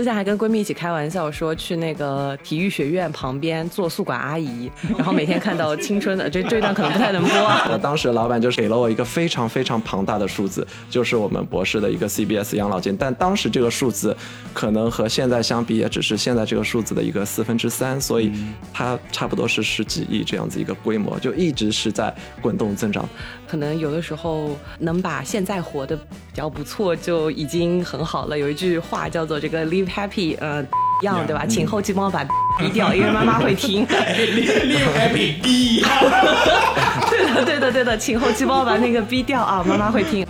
之前还跟闺蜜一起开玩笑说去那个体育学院旁边做宿管阿姨，然后每天看到青春的这这段可能不太能播。我当时老板就是给了我一个非常非常庞大的数字，就是我们博士的一个 CBS 养老金，但当时这个数字可能和现在相比，也只是现在这个数字的一个四分之三，所以它差不多是十几亿这样子一个规模，就一直是在滚动增长。可能有的时候能把现在活得比较不错就已经很好了。有一句话叫做“这个 live happy”，呃，样对吧？请后期帮我把 逼掉，因为妈妈会听。live happy 逼。对的，对的，对的，请后期帮我把那个逼掉啊，妈妈会听。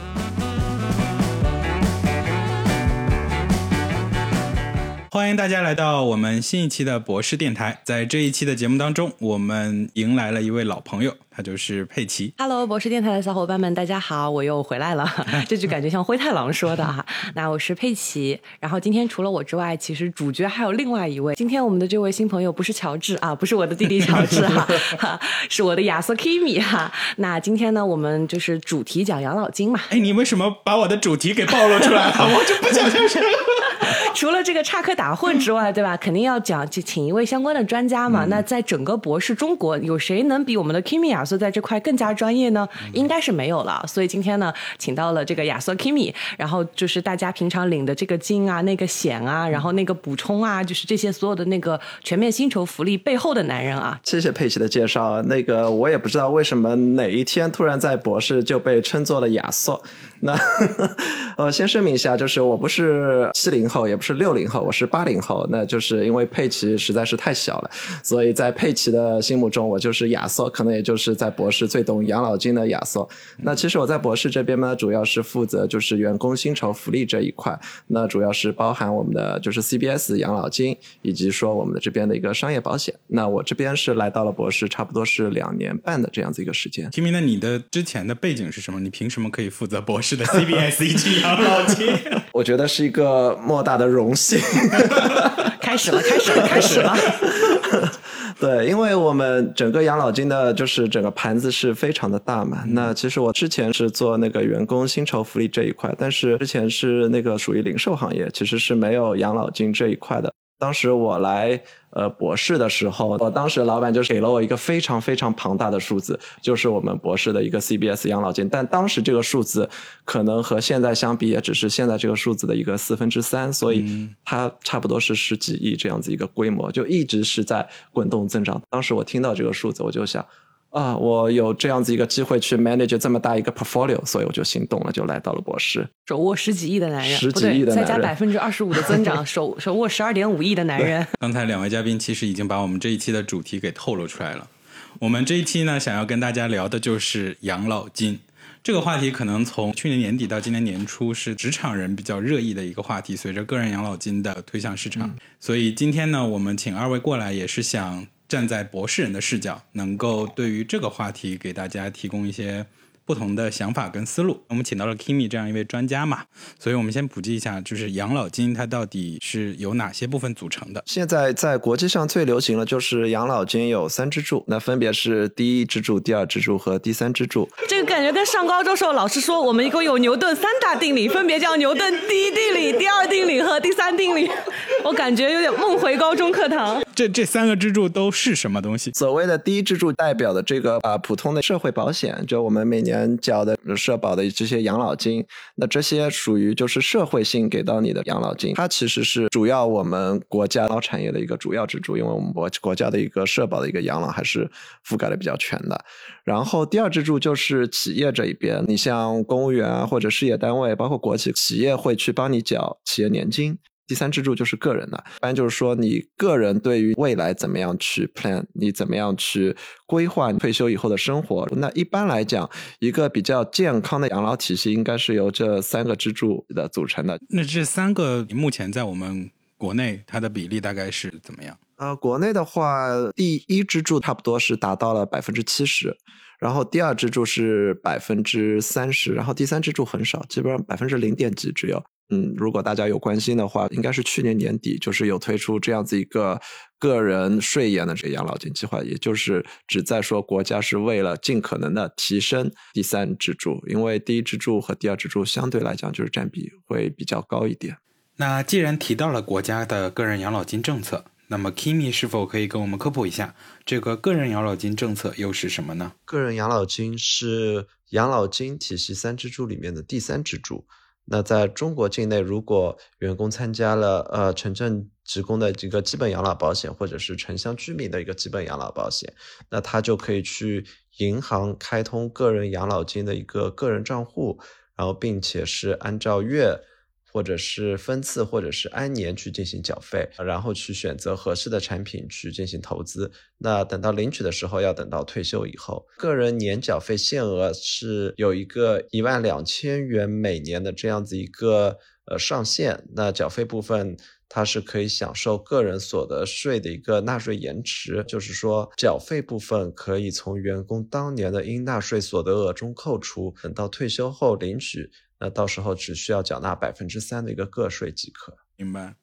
欢迎大家来到我们新一期的博士电台。在这一期的节目当中，我们迎来了一位老朋友，他就是佩奇。Hello，博士电台的小伙伴们，大家好，我又回来了。这句感觉像灰太狼说的哈。那我是佩奇。然后今天除了我之外，其实主角还有另外一位。今天我们的这位新朋友不是乔治啊，不是我的弟弟乔治哈，是我的亚瑟 Kimi 哈。那今天呢，我们就是主题讲养老金嘛。哎，你为什么把我的主题给暴露出来了？我就不讲这事。除了这个插科打诨之外，对吧？肯定要讲，请请一位相关的专家嘛。那在整个博士中国，有谁能比我们的 Kimi 亚瑟在这块更加专业呢？应该是没有了。所以今天呢，请到了这个亚瑟 Kimi，然后就是大家平常领的这个金啊、那个险啊，然后那个补充啊，就是这些所有的那个全面薪酬福利背后的男人啊。谢谢佩奇的介绍。那个我也不知道为什么哪一天突然在博士就被称作了亚瑟。那 呃，先声明一下，就是我不是七零后，也不是六零后，我是八零后。那就是因为佩奇实在是太小了，所以在佩奇的心目中，我就是亚瑟，可能也就是在博士最懂养老金的亚瑟。那其实我在博士这边呢，主要是负责就是员工薪酬福利这一块，那主要是包含我们的就是 CBS 养老金，以及说我们的这边的一个商业保险。那我这边是来到了博士，差不多是两年半的这样子一个时间。提明，那你的之前的背景是什么？你凭什么可以负责博士？的，CBS 一起养老金，我觉得是一个莫大的荣幸。开始了，开始了，开始了。对，因为我们整个养老金的，就是整个盘子是非常的大嘛。那其实我之前是做那个员工薪酬福利这一块，但是之前是那个属于零售行业，其实是没有养老金这一块的。当时我来呃博士的时候，我当时老板就是给了我一个非常非常庞大的数字，就是我们博士的一个 CBS 养老金。但当时这个数字可能和现在相比，也只是现在这个数字的一个四分之三，所以它差不多是十几亿这样子一个规模，就一直是在滚动增长。当时我听到这个数字，我就想。啊，我有这样子一个机会去 manage 这么大一个 portfolio，所以我就心动了，就来到了博士。手握十几亿的男人，十几亿的男人，再加百分之二十五的增长，手手握十二点五亿的男人。刚才两位嘉宾其实已经把我们这一期的主题给透露出来了。我们这一期呢，想要跟大家聊的就是养老金这个话题。可能从去年年底到今年年初，是职场人比较热议的一个话题。随着个人养老金的推向市场，所以今天呢，我们请二位过来，也是想。站在博士人的视角，能够对于这个话题给大家提供一些。不同的想法跟思路，我们请到了 Kimi 这样一位专家嘛，所以我们先普及一下，就是养老金它到底是由哪些部分组成的？现在在国际上最流行的就是养老金有三支柱，那分别是第一支柱、第二支柱和第三支柱。这个感觉跟上高中时候老师说，我们一共有牛顿三大定理，分别叫牛顿第一定理、第二定理和第三定理。我感觉有点梦回高中课堂。这这三个支柱都是什么东西？所谓的第一支柱代表的这个啊普通的社会保险，就我们每年。缴的社保的这些养老金，那这些属于就是社会性给到你的养老金，它其实是主要我们国家老产业的一个主要支柱，因为我们国国家的一个社保的一个养老还是覆盖的比较全的。然后第二支柱就是企业这一边，你像公务员啊或者事业单位，包括国企企业会去帮你缴企业年金。第三支柱就是个人的，一般就是说你个人对于未来怎么样去 plan，你怎么样去规划退休以后的生活。那一般来讲，一个比较健康的养老体系应该是由这三个支柱的组成的。那这三个目前在我们国内它的比例大概是怎么样？呃，国内的话，第一支柱差不多是达到了百分之七十，然后第二支柱是百分之三十，然后第三支柱很少，基本上百分之零点几只有。嗯，如果大家有关心的话，应该是去年年底就是有推出这样子一个个人税延的这个养老金计划，也就是旨在说国家是为了尽可能的提升第三支柱，因为第一支柱和第二支柱相对来讲就是占比会比较高一点。那既然提到了国家的个人养老金政策，那么 Kimi 是否可以跟我们科普一下，这个个人养老金政策又是什么呢？个人养老金是养老金体系三支柱里面的第三支柱。那在中国境内，如果员工参加了呃城镇职工的一个基本养老保险，或者是城乡居民的一个基本养老保险，那他就可以去银行开通个人养老金的一个个人账户，然后并且是按照月。或者是分次，或者是按年去进行缴费，然后去选择合适的产品去进行投资。那等到领取的时候，要等到退休以后。个人年缴费限额是有一个一万两千元每年的这样子一个呃上限。那缴费部分，它是可以享受个人所得税的一个纳税延迟，就是说缴费部分可以从员工当年的应纳税所得额中扣除，等到退休后领取。那到时候只需要缴纳百分之三的一个个税即可。明白。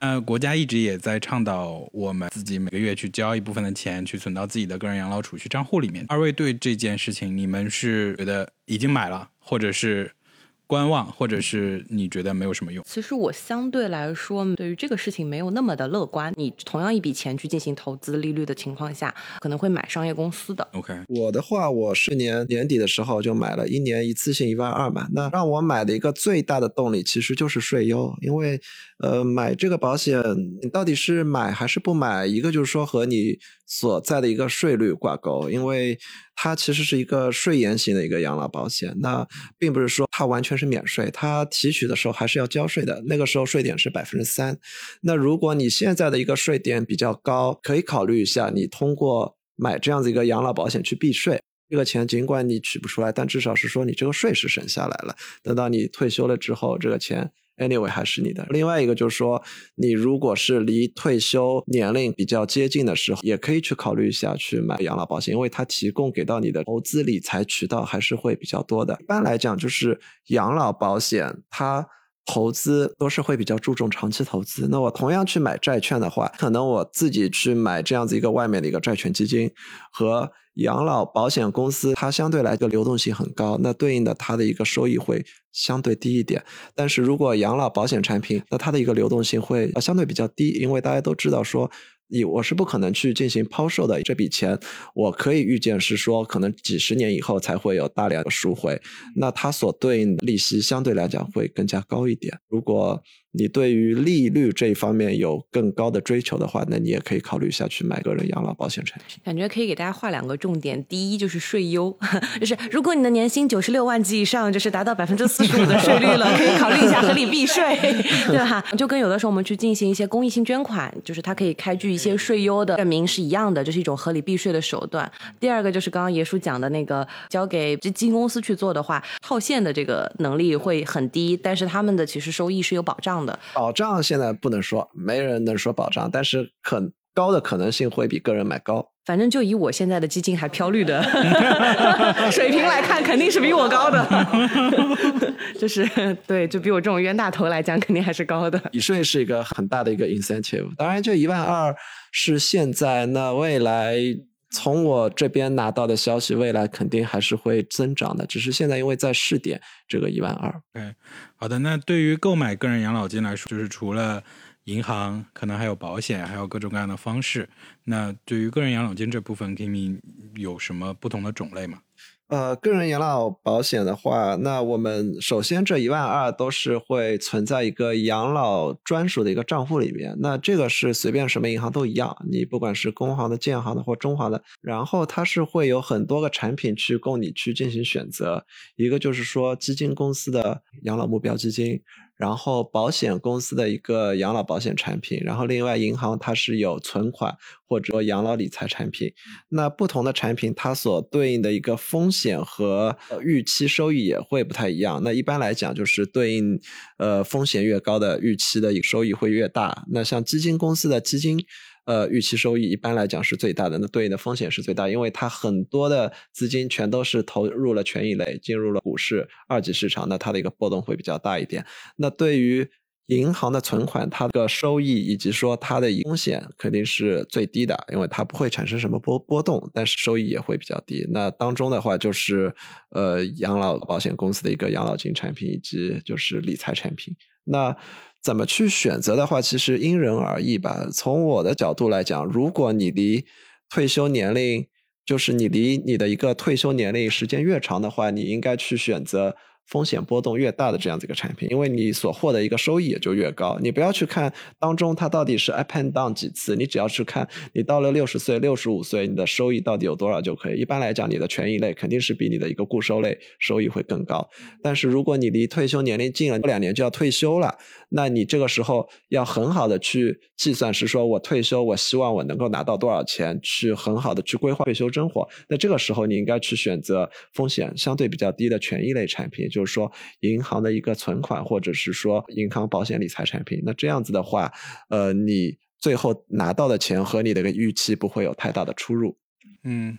呃，国家一直也在倡导我们自己每个月去交一部分的钱，去存到自己的个人养老储蓄账户里面。二位对这件事情，你们是觉得已经买了，或者是？观望，或者是你觉得没有什么用？其实我相对来说，对于这个事情没有那么的乐观。你同样一笔钱去进行投资，利率的情况下，可能会买商业公司的。OK，我的话，我去年年底的时候就买了一年一次性一万二嘛。那让我买的一个最大的动力，其实就是税优，因为呃，买这个保险，你到底是买还是不买？一个就是说和你。所在的一个税率挂钩，因为它其实是一个税延型的一个养老保险，那并不是说它完全是免税，它提取的时候还是要交税的，那个时候税点是百分之三。那如果你现在的一个税点比较高，可以考虑一下，你通过买这样子一个养老保险去避税，这个钱尽管你取不出来，但至少是说你这个税是省下来了。等到你退休了之后，这个钱。Anyway，还是你的。另外一个就是说，你如果是离退休年龄比较接近的时候，也可以去考虑一下去买养老保险，因为它提供给到你的投资理财渠道还是会比较多的。一般来讲，就是养老保险它投资都是会比较注重长期投资。那我同样去买债券的话，可能我自己去买这样子一个外面的一个债券基金和。养老保险公司它相对来个流动性很高，那对应的它的一个收益会相对低一点。但是如果养老保险产品，那它的一个流动性会相对比较低，因为大家都知道说。你我是不可能去进行抛售的，这笔钱我可以预见是说，可能几十年以后才会有大量的赎回，那它所对应的利息相对来讲会更加高一点。如果你对于利率这一方面有更高的追求的话，那你也可以考虑下去买个人养老保险产品。感觉可以给大家画两个重点，第一就是税优，就是如果你的年薪九十六万及以上，就是达到百分之四十五的税率了，可以考虑一下合理避税，对吧？就跟有的时候我们去进行一些公益性捐款，就是它可以开具一些税优的证明是一样的，这是一种合理避税的手段。第二个就是刚刚爷叔讲的那个，交给基金公司去做的话，套现的这个能力会很低，但是他们的其实收益是有保障。保障现在不能说，没人能说保障，但是很高的可能性会比个人买高。反正就以我现在的基金还飘绿的 水平来看，肯定是比我高的。就是对，就比我这种冤大头来讲，肯定还是高的。以税是一个很大的一个 incentive，当然就一万二是现在，那未来。从我这边拿到的消息，未来肯定还是会增长的，只是现在因为在试点这个一万二。对，好的。那对于购买个人养老金来说，就是除了银行，可能还有保险，还有各种各样的方式。那对于个人养老金这部分，Kimi 有什么不同的种类吗？呃，个人养老保险的话，那我们首先这一万二都是会存在一个养老专属的一个账户里面。那这个是随便什么银行都一样，你不管是工行的、建行的或中华的，然后它是会有很多个产品去供你去进行选择。一个就是说基金公司的养老目标基金。然后保险公司的一个养老保险产品，然后另外银行它是有存款或者养老理财产品。那不同的产品它所对应的一个风险和预期收益也会不太一样。那一般来讲就是对应呃风险越高的预期的收益会越大。那像基金公司的基金。呃，预期收益一般来讲是最大的，那对应的风险是最大，因为它很多的资金全都是投入了权益类，进入了股市二级市场，那它的一个波动会比较大一点。那对于银行的存款，它的收益以及说它的风险肯定是最低的，因为它不会产生什么波波动，但是收益也会比较低。那当中的话就是呃养老保险公司的一个养老金产品以及就是理财产品。那怎么去选择的话，其实因人而异吧。从我的角度来讲，如果你离退休年龄，就是你离你的一个退休年龄时间越长的话，你应该去选择。风险波动越大的这样子一个产品，因为你所获得一个收益也就越高。你不要去看当中它到底是 up and down 几次，你只要去看你到了六十岁、六十五岁，你的收益到底有多少就可以。一般来讲，你的权益类肯定是比你的一个固收类收益会更高。但是如果你离退休年龄近了，过两年就要退休了，那你这个时候要很好的去计算，是说我退休，我希望我能够拿到多少钱，去很好的去规划退休生活。那这个时候你应该去选择风险相对比较低的权益类产品。就是说，银行的一个存款，或者是说银行保险理财产品，那这样子的话，呃，你最后拿到的钱和你的个预期不会有太大的出入。嗯，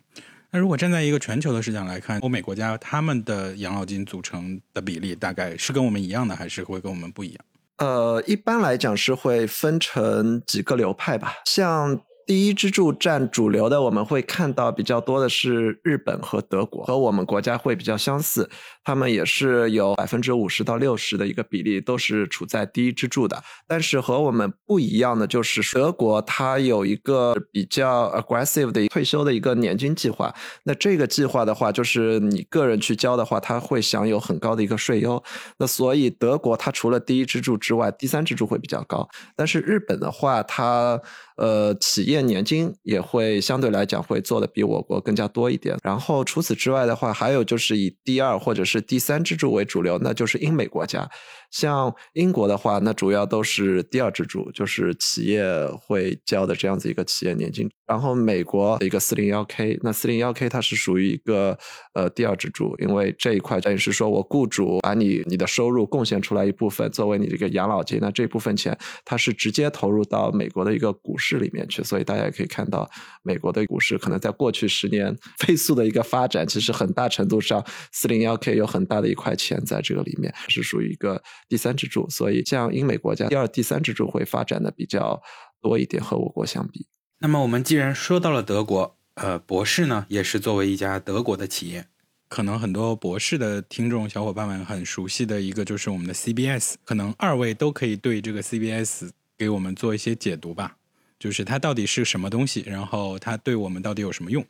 那如果站在一个全球的视角来看，欧美国家他们的养老金组成的比例大概是跟我们一样的，还是会跟我们不一样？呃，一般来讲是会分成几个流派吧，像。第一支柱占主流的，我们会看到比较多的是日本和德国，和我们国家会比较相似。他们也是有百分之五十到六十的一个比例，都是处在第一支柱的。但是和我们不一样的就是，德国它有一个比较 aggressive 的退休的一个年金计划。那这个计划的话，就是你个人去交的话，它会享有很高的一个税优。那所以德国它除了第一支柱之外，第三支柱会比较高。但是日本的话，它呃，企业年金也会相对来讲会做的比我国更加多一点。然后除此之外的话，还有就是以第二或者是第三支柱为主流，那就是英美国家。像英国的话，那主要都是第二支柱，就是企业会交的这样子一个企业年金。然后美国的一个四零幺 K，那四零幺 K 它是属于一个呃第二支柱，因为这一块等于是说我雇主把你你的收入贡献出来一部分作为你这个养老金，那这部分钱它是直接投入到美国的一个股市里面去，所以大家也可以看到美国的股市可能在过去十年飞速的一个发展，其实很大程度上四零幺 K 有很大的一块钱在这个里面是属于一个。第三支柱，所以像英美国家第二、第三支柱会发展的比较多一点，和我国相比。那么我们既然说到了德国，呃，博士呢也是作为一家德国的企业，可能很多博士的听众小伙伴们很熟悉的一个就是我们的 CBS，可能二位都可以对这个 CBS 给我们做一些解读吧，就是它到底是什么东西，然后它对我们到底有什么用？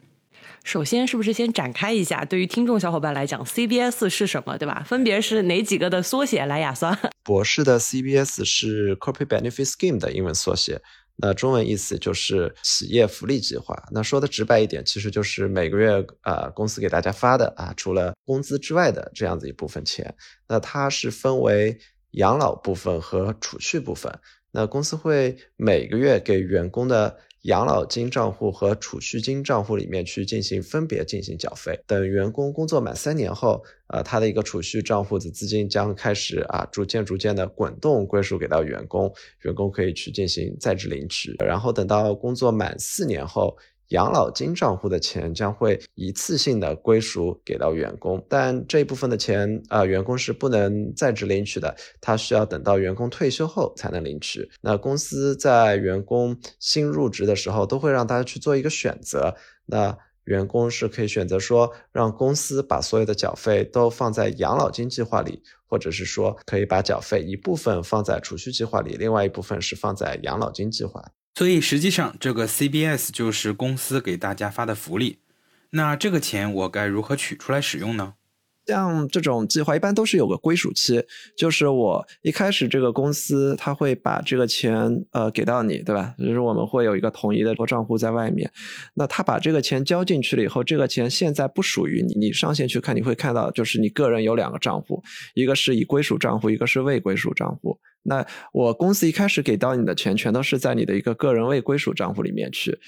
首先，是不是先展开一下？对于听众小伙伴来讲，CBS 是什么，对吧？分别是哪几个的缩写？来，亚酸。博士的 CBS 是 Corporate Benefit Scheme 的英文缩写，那中文意思就是企业福利计划。那说的直白一点，其实就是每个月啊公司给大家发的啊除了工资之外的这样子一部分钱。那它是分为养老部分和储蓄部分。那公司会每个月给员工的。养老金账户和储蓄金账户里面去进行分别进行缴费，等员工工作满三年后，呃，他的一个储蓄账户的资金将开始啊，逐渐逐渐的滚动归属给到员工，员工可以去进行在职领取，然后等到工作满四年后。养老金账户的钱将会一次性的归属给到员工，但这一部分的钱啊，员工是不能在职领取的，他需要等到员工退休后才能领取。那公司在员工新入职的时候，都会让大家去做一个选择。那员工是可以选择说，让公司把所有的缴费都放在养老金计划里，或者是说可以把缴费一部分放在储蓄计划里，另外一部分是放在养老金计划。所以实际上，这个 CBS 就是公司给大家发的福利。那这个钱我该如何取出来使用呢？像这种计划一般都是有个归属期，就是我一开始这个公司他会把这个钱呃给到你，对吧？就是我们会有一个统一的账户在外面。那他把这个钱交进去了以后，这个钱现在不属于你。你上线去看，你会看到就是你个人有两个账户，一个是以归属账户，一个是未归属账户。那我公司一开始给到你的钱，全都是在你的一个个人未归属账户里面去。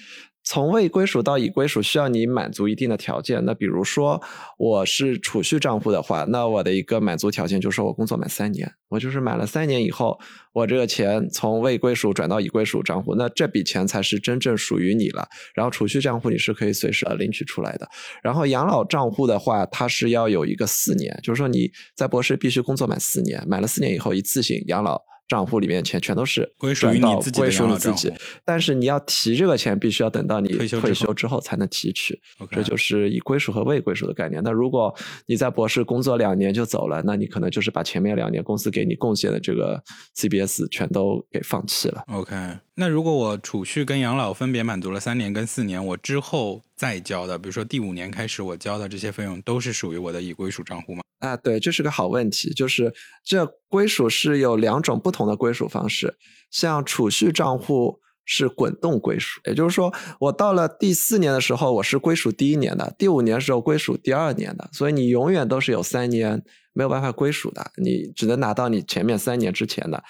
从未归属到已归属，需要你满足一定的条件。那比如说我是储蓄账户的话，那我的一个满足条件就是我工作满三年，我就是满了三年以后，我这个钱从未归属转到已归属账户，那这笔钱才是真正属于你了。然后储蓄账户你是可以随时呃领取出来的。然后养老账户的话，它是要有一个四年，就是说你在博士必须工作满四年，满了四年以后一次性养老。账户里面钱全都是归属于你自己的归属养老你自己账户，但是你要提这个钱，必须要等到你退休之后退休之后才能提取。这就是以归属和未归属的概念。那如果你在博士工作两年就走了，那你可能就是把前面两年公司给你贡献的这个 CBS 全都给放弃了。OK，那如果我储蓄跟养老分别满足了三年跟四年，我之后再交的，比如说第五年开始我交的这些费用，都是属于我的已归属账户吗？啊，对，这是个好问题。就是这归属是有两种不同的归属方式，像储蓄账户是滚动归属，也就是说，我到了第四年的时候，我是归属第一年的，第五年的时候归属第二年的，所以你永远都是有三年没有办法归属的，你只能拿到你前面三年之前的。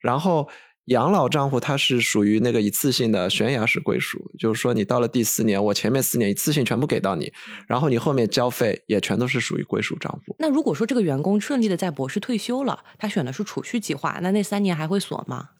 然后养老账户它是属于那个一次性的悬崖式归属，就是说你到了第四年，我前面四年一次性全部给到你，然后你后面交费也全都是属于归属账户。那如果说这个员工顺利的在博士退休了，他选的是储蓄计划，那那三年还会锁吗？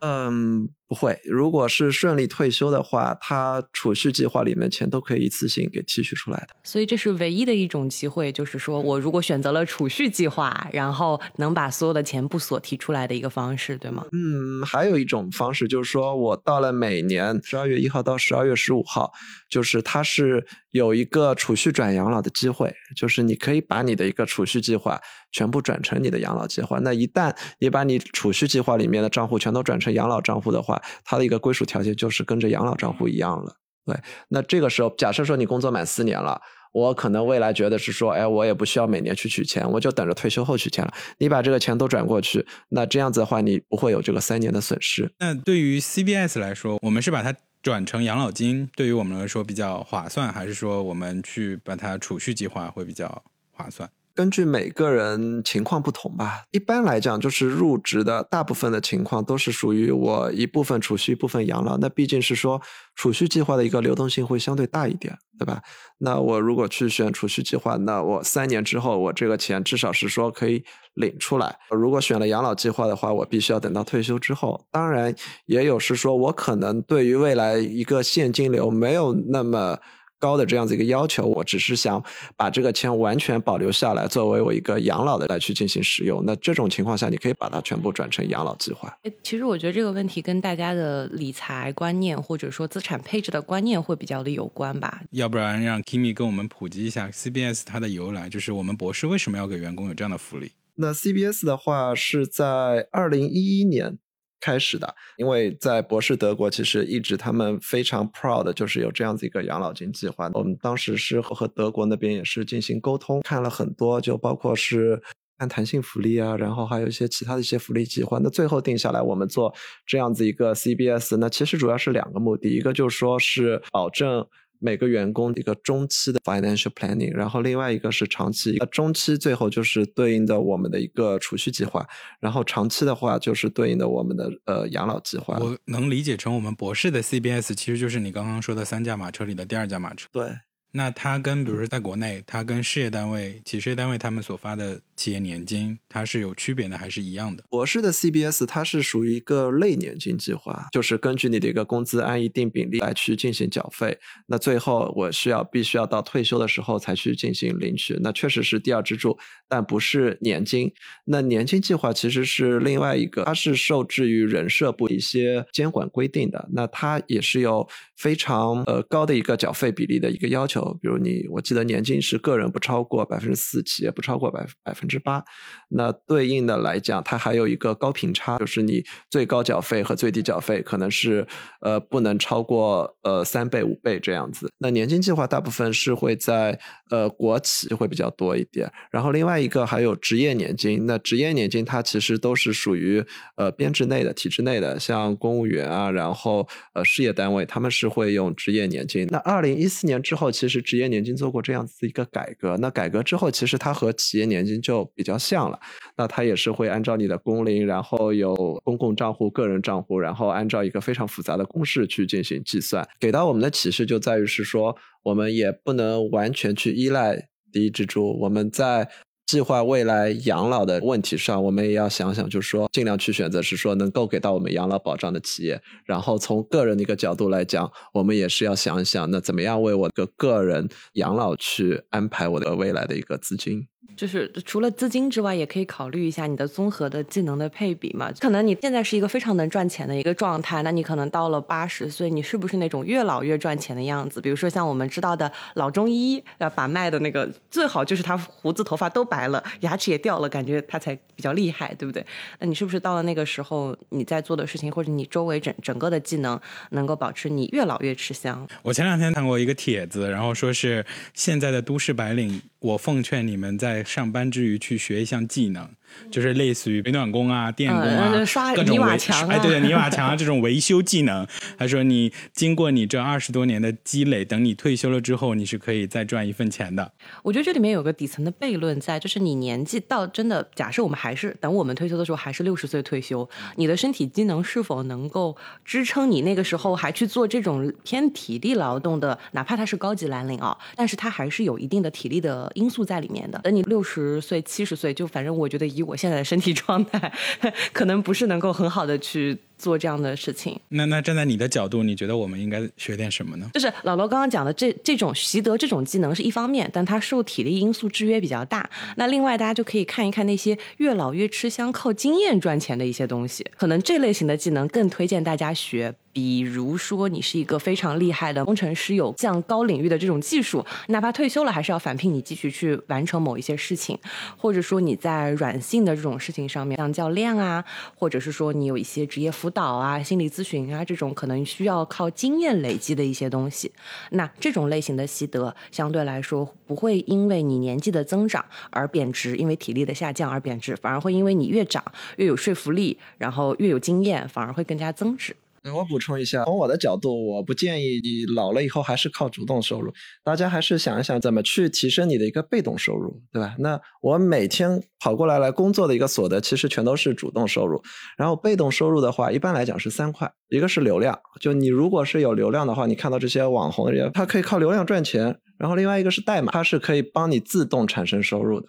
嗯，不会。如果是顺利退休的话，他储蓄计划里面钱都可以一次性给提取出来的。所以这是唯一的一种机会，就是说我如果选择了储蓄计划，然后能把所有的钱不锁提出来的一个方式，对吗？嗯，还有一种方式就是说，我到了每年十二月一号到十二月十五号，就是它是有一个储蓄转养老的机会，就是你可以把你的一个储蓄计划全部转成你的养老计划。那一旦你把你储蓄计划里面的账户全都转成养老账户的话，它的一个归属条件就是跟着养老账户一样了。对，那这个时候，假设说你工作满四年了。我可能未来觉得是说，哎，我也不需要每年去取钱，我就等着退休后取钱了。你把这个钱都转过去，那这样子的话，你不会有这个三年的损失。那对于 CBS 来说，我们是把它转成养老金，对于我们来说比较划算，还是说我们去把它储蓄计划会比较划算？根据每个人情况不同吧，一般来讲，就是入职的大部分的情况都是属于我一部分储蓄，一部分养老。那毕竟是说储蓄计划的一个流动性会相对大一点，对吧？那我如果去选储蓄计划，那我三年之后，我这个钱至少是说可以领出来。如果选了养老计划的话，我必须要等到退休之后。当然，也有是说我可能对于未来一个现金流没有那么。高的这样子一个要求，我只是想把这个钱完全保留下来，作为我一个养老的来去进行使用。那这种情况下，你可以把它全部转成养老计划。诶其实我觉得这个问题跟大家的理财观念或者说资产配置的观念会比较的有关吧。要不然让 Kimi 跟我们普及一下 CBS 它的由来，就是我们博士为什么要给员工有这样的福利？那 CBS 的话是在二零一一年开始的，因为在博士德国，其实一直他们非常 proud 的就是有这样子一个养老金计划。我们当时是和德国那边也是进行沟通，看了很多，就包括是。看弹性福利啊，然后还有一些其他的一些福利计划。那最后定下来，我们做这样子一个 CBS，那其实主要是两个目的，一个就是说是保证。每个员工一个中期的 financial planning，然后另外一个是长期，那中期最后就是对应的我们的一个储蓄计划，然后长期的话就是对应的我们的呃养老计划。我能理解成我们博士的 CBS 其实就是你刚刚说的三驾马车里的第二驾马车。对，那它跟比如说在国内，它跟事业单位、企事业单位他们所发的企业年金，它是有区别的还是一样的？博士的 CBS 它是属于一个类年金计划，就是根据你的一个工资按一定比例来去进行缴费。那最后我需要必须要到退休的时候才去进行领取，那确实是第二支柱，但不是年金。那年金计划其实是另外一个，它是受制于人社部一些监管规定的，那它也是有非常呃高的一个缴费比例的一个要求。比如你，我记得年金是个人不超过百分之四，企业不超过百百分分之八。那对应的来讲，它还有一个高频差，就是你最高缴费和最低缴费可能是呃不能超过呃三倍五倍这样子。那年金计划大部分是会在呃国企会比较多一点，然后另外一个还有职业年金。那职业年金它其实都是属于呃编制内的、体制内的，像公务员啊，然后呃事业单位他们是会用职业年金。那二零一四年之后，其实职业年金做过这样子一个改革。那改革之后，其实它和企业年金就就比较像了。那它也是会按照你的工龄，然后有公共账户、个人账户，然后按照一个非常复杂的公式去进行计算。给到我们的启示就在于是说，我们也不能完全去依赖第一支柱，我们在。计划未来养老的问题上，我们也要想想，就是说尽量去选择是说能够给到我们养老保障的企业。然后从个人的一个角度来讲，我们也是要想一想，那怎么样为我的个人养老去安排我的未来的一个资金。就是除了资金之外，也可以考虑一下你的综合的技能的配比嘛。可能你现在是一个非常能赚钱的一个状态，那你可能到了八十岁，你是不是那种越老越赚钱的样子？比如说像我们知道的老中医，要把脉的那个，最好就是他胡子头发都白了，牙齿也掉了，感觉他才比较厉害，对不对？那你是不是到了那个时候，你在做的事情或者你周围整整个的技能，能够保持你越老越吃香？我前两天看过一个帖子，然后说是现在的都市白领，我奉劝你们在上班之余去学一项技能，就是类似于水暖工啊、电工啊、嗯刷各种泥瓦维墙啊哎，对对，泥瓦墙啊这种维修技能。他说你经过你这二十多年的积累，等你退休了之后，你是可以再赚一份钱的。我觉得这里面有个底层的悖论在，就是你年纪到真的，假设我们还是等我们退休的时候还是六十岁退休，你的身体机能是否能够支撑你那个时候还去做这种偏体力劳动的，哪怕他是高级蓝领啊，但是他还是有一定的体力的因素在里面的。等你六十岁、七十岁，就反正我觉得以我现在的身体状态，可能不是能够很好的去做这样的事情。那那站在你的角度，你觉得我们应该学点什么呢？就是老罗刚刚讲的这这种习得这种技能是一方面，但它受体力因素制约比较大。那另外大家就可以看一看那些越老越吃香、靠经验赚钱的一些东西，可能这类型的技能更推荐大家学。比如说你是一个非常厉害的工程师，有这样高领域的这种技术，哪怕退休了还是要返聘你继续去完成某一些事情，或者说你在软性的这种事情上面，像教练啊，或者是说你有一些职业辅导啊、心理咨询啊这种可能需要靠经验累积的一些东西，那这种类型的习得相对来说不会因为你年纪的增长而贬值，因为体力的下降而贬值，反而会因为你越长越有说服力，然后越有经验，反而会更加增值。我补充一下，从我的角度，我不建议你老了以后还是靠主动收入，大家还是想一想怎么去提升你的一个被动收入，对吧？那我每天跑过来来工作的一个所得，其实全都是主动收入。然后被动收入的话，一般来讲是三块，一个是流量，就你如果是有流量的话，你看到这些网红人，他可以靠流量赚钱。然后另外一个是代码，它是可以帮你自动产生收入的，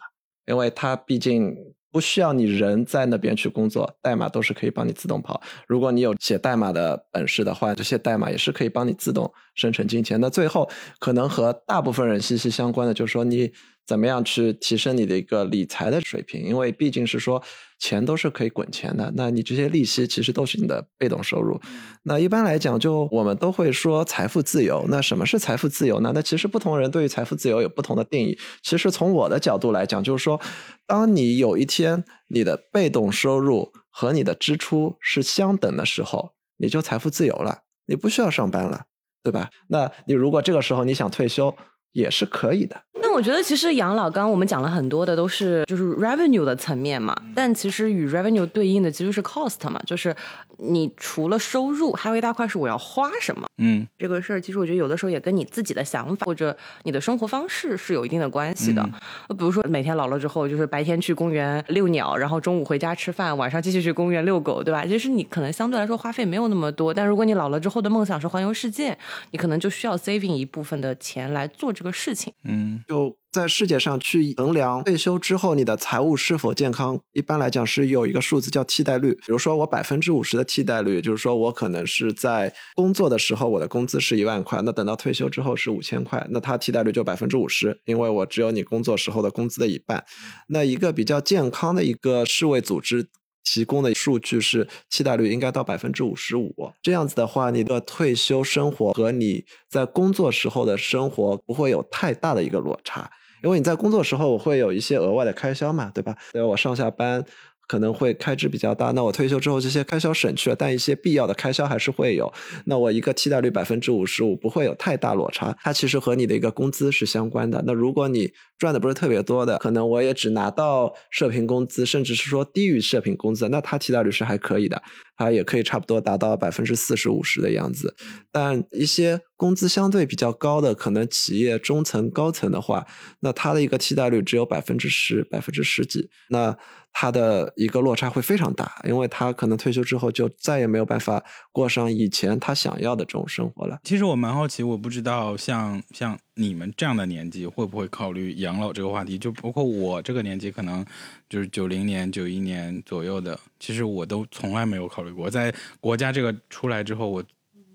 因为它毕竟。不需要你人在那边去工作，代码都是可以帮你自动跑。如果你有写代码的本事的话，这些代码也是可以帮你自动生成金钱。那最后可能和大部分人息息相关的，就是说你怎么样去提升你的一个理财的水平，因为毕竟是说钱都是可以滚钱的。那你这些利息其实都是你的被动收入。那一般来讲，就我们都会说财富自由。那什么是财富自由呢？那其实不同人对于财富自由有不同的定义。其实从我的角度来讲，就是说，当你有一天你的被动收入和你的支出是相等的时候，你就财富自由了，你不需要上班了，对吧？那你如果这个时候你想退休，也是可以的。那我觉得其实养老，刚刚我们讲了很多的都是就是 revenue 的层面嘛，但其实与 revenue 对应的其实是 cost 嘛，就是你除了收入，还有一大块是我要花什么。嗯，这个事儿其实我觉得有的时候也跟你自己的想法或者你的生活方式是有一定的关系的。比如说每天老了之后，就是白天去公园遛鸟，然后中午回家吃饭，晚上继续去公园遛狗，对吧？其实你可能相对来说花费没有那么多，但如果你老了之后的梦想是环游世界，你可能就需要 saving 一部分的钱来做这个事情。嗯，就在世界上去衡量退休之后你的财务是否健康，一般来讲是有一个数字叫替代率。比如说我百分之五十的替代率，就是说我可能是在工作的时候我的工资是一万块，那等到退休之后是五千块，那它替代率就百分之五十，因为我只有你工作时候的工资的一半。那一个比较健康的一个世卫组织。提供的数据是替代率应该到百分之五十五，这样子的话，你的退休生活和你在工作时候的生活不会有太大的一个落差，因为你在工作时候我会有一些额外的开销嘛，对吧？对我上下班可能会开支比较大，那我退休之后这些开销省去了，但一些必要的开销还是会有。那我一个替代率百分之五十五不会有太大落差，它其实和你的一个工资是相关的。那如果你赚的不是特别多的，可能我也只拿到社平工资，甚至是说低于社平工资，那它替代率是还可以的，它也可以差不多达到百分之四十五十的样子。但一些工资相对比较高的，可能企业中层、高层的话，那它的一个替代率只有百分之十、百分之十几，那它的一个落差会非常大，因为他可能退休之后就再也没有办法过上以前他想要的这种生活了。其实我蛮好奇，我不知道像像你们这样的年纪会不会考虑养老这个话题？就包括我这个年纪，可能就是九零年、九一年左右的，其实我都从来没有考虑过。在国家这个出来之后，我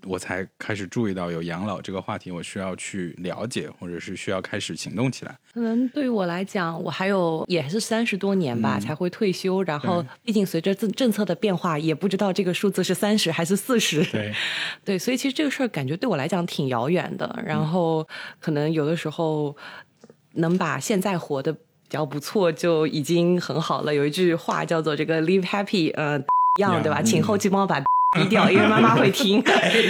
我才开始注意到有养老这个话题，我需要去了解，或者是需要开始行动起来。可能对于我来讲，我还有也是三十多年吧才会退休，然后毕竟随着政政策的变化，也不知道这个数字是三十还是四十。对，对，所以其实这个事儿感觉对我来讲挺遥远的。然后可能有的时候能把现在活得比较不错就已经很好了。有一句话叫做“这个 live happy”，呃，一样对吧？请后期帮我把逼掉，因为妈妈会听。对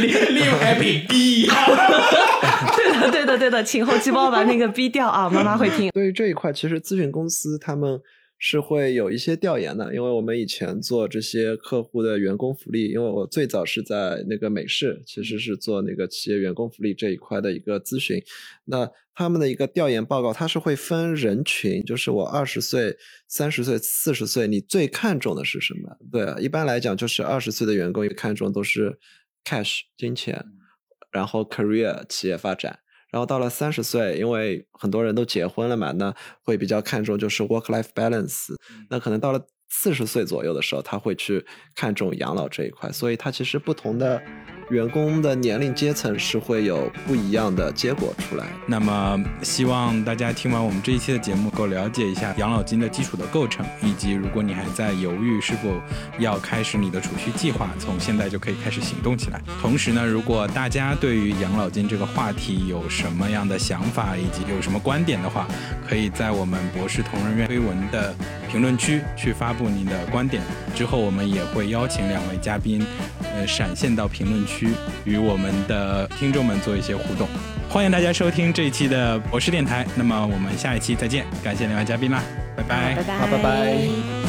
的，对的，对的，请后期帮我把那个逼掉啊，妈妈会听。对于这一块，其实咨询公司他们是会有一些调研的，因为我们以前做这些客户的员工福利，因为我最早是在那个美世，其实是做那个企业员工福利这一块的一个咨询。那他们的一个调研报告，它是会分人群，就是我二十岁、三十岁、四十岁，你最看重的是什么？对啊，一般来讲，就是二十岁的员工看重都是 cash 金钱，然后 career 企业发展。然后到了三十岁，因为很多人都结婚了嘛，那会比较看重就是 work life balance。那可能到了四十岁左右的时候，他会去看重养老这一块。所以，他其实不同的员工的年龄阶层是会有不一样的结果出来。那么，希望大家听完我们这一期的节目，够了解一下养老金的基础的构成，以及如果你还在犹豫是否要开始你的储蓄计划，从现在就可以开始行动起来。同时呢，如果大家对于养老金这个话题有什么样的想法，以及有什么观点的话，可以在我们博士同仁院推文的评论区去发布您的观点。之后我们也会邀请两位嘉宾，呃，闪现到评论区，与我们的听众们做一些互动。欢迎大家收听这一期的博士电台。那么我们下一期再见，感谢两位嘉宾啦，拜拜。拜拜，好拜拜